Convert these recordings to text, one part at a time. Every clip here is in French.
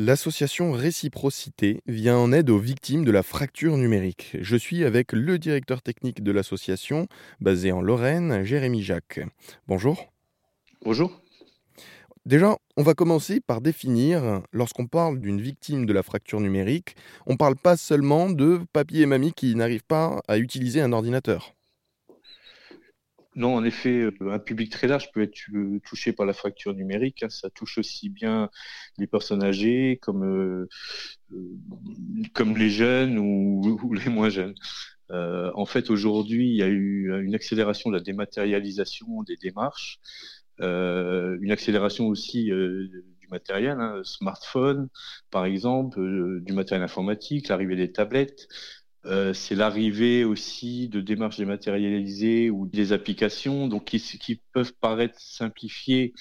L'association Réciprocité vient en aide aux victimes de la fracture numérique. Je suis avec le directeur technique de l'association, basé en Lorraine, Jérémy Jacques. Bonjour. Bonjour. Déjà, on va commencer par définir, lorsqu'on parle d'une victime de la fracture numérique, on ne parle pas seulement de papy et mamie qui n'arrivent pas à utiliser un ordinateur. Non, en effet, euh, un public très large peut être euh, touché par la fracture numérique. Hein. Ça touche aussi bien les personnes âgées comme, euh, comme les jeunes ou, les moins jeunes. en fait, aujourd'hui, il y a eu une accélération de la dématérialisation des démarches, une accélération aussi du matériel, hein, smartphone, par exemple, du matériel informatique, l'arrivée des tablettes. Euh, c'est l'arrivée aussi de démarches dématérialisées ou des applications donc qui, peuvent paraître simplifiées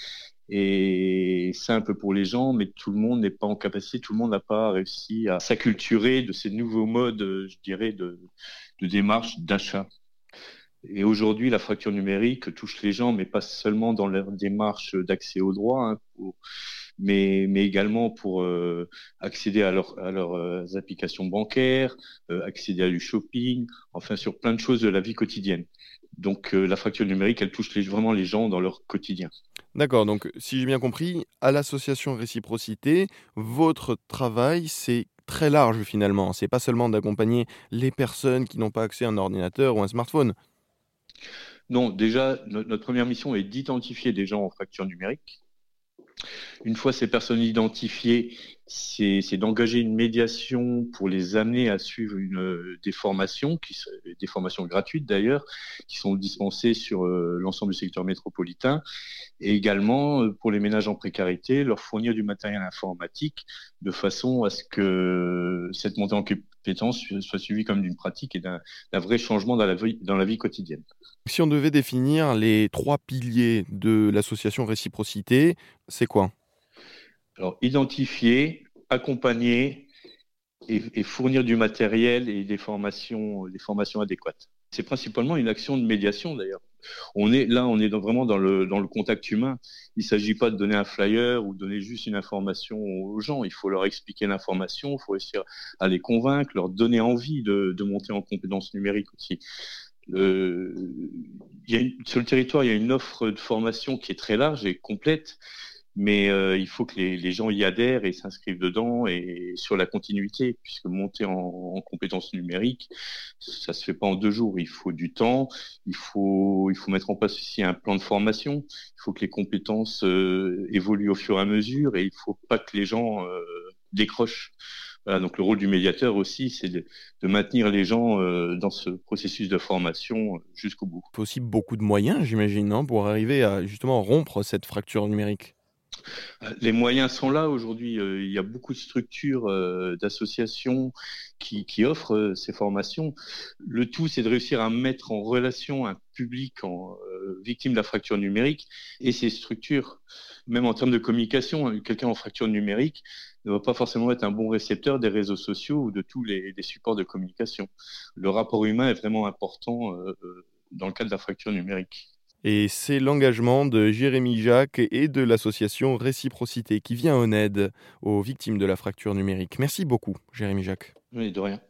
et simples pour les gens, mais tout le monde n'est pas en capacité, tout le monde n'a pas réussi à s'acculturer de ces nouveaux modes, je dirais, de, démarche d'achat. Et aujourd'hui, la fracture numérique touche les gens, mais pas seulement dans leur démarche d'accès aux droits. Hein, mais, mais également pour euh, accéder à, leur, à leurs euh, applications bancaires, euh, accéder à du shopping, enfin sur plein de choses de la vie quotidienne. Donc la fracture numérique, elle touche vraiment les gens dans leur quotidien. D'accord, donc si j'ai bien compris, à l'association Réciprocité, votre travail, c'est très large finalement. C'est pas seulement d'accompagner les personnes qui n'ont pas accès à un ordinateur ou un smartphone. Non, déjà, notre première mission est d'identifier des gens en fracture numérique une fois ces personnes identifiées, c'est d'engager une médiation pour les amener à suivre une, des formations, des formations gratuites d'ailleurs, qui sont dispensées sur euh, l'ensemble du secteur métropolitain, et également euh, pour les ménages en précarité, leur fournir du matériel informatique de façon à ce que cette montée en compétence soit suivie comme d'une pratique et d'un vrai changement dans la, vie, dans la vie quotidienne. Si on devait définir les trois piliers de l'association Réciprocité, c'est quoi? Alors, identifier, accompagner et, fournir du matériel et des formations, des formations adéquates. C'est principalement une action de médiation d'ailleurs. On est là, on est vraiment dans le, dans le contact humain. Il ne s'agit pas de donner un flyer ou donner juste une information aux gens. Il faut leur expliquer l'information, il faut réussir à les convaincre, leur donner envie de, de monter en compétences numériques aussi. Sur le territoire, il y a une offre de formation qui est très large et complète, mais euh, il faut que les, gens y adhèrent et s'inscrivent dedans et sur la continuité, puisque monter en, en, compétences numériques, ça se fait pas en deux jours. Il faut du temps, il faut, mettre en place aussi un plan de formation. Il faut que les compétences euh, évoluent au fur et à mesure et il faut pas que les gens euh, décrochent donc le rôle du médiateur aussi, c'est de, maintenir les gens dans ce processus de formation jusqu'au bout. Il faut aussi beaucoup de moyens, j'imagine, pour arriver à justement rompre cette fracture numérique. Euh, les moyens sont là aujourd'hui. Il y a beaucoup de structures, d'associations qui, offrent ces formations. Le tout, c'est de réussir à mettre en relation un public victime de la fracture numérique et ces structures. Même en termes de communication, quelqu'un en fracture numérique, ne va pas forcément être un bon récepteur des réseaux sociaux ou de tous les, supports de communication. Le rapport humain est vraiment important euh, euh, dans le cadre de la fracture numérique. Et c'est l'engagement de Jérémy Jacques et de l'association Réciprocité qui vient en aide aux victimes de la fracture numérique. Merci beaucoup, Jérémy Jacques. De rien.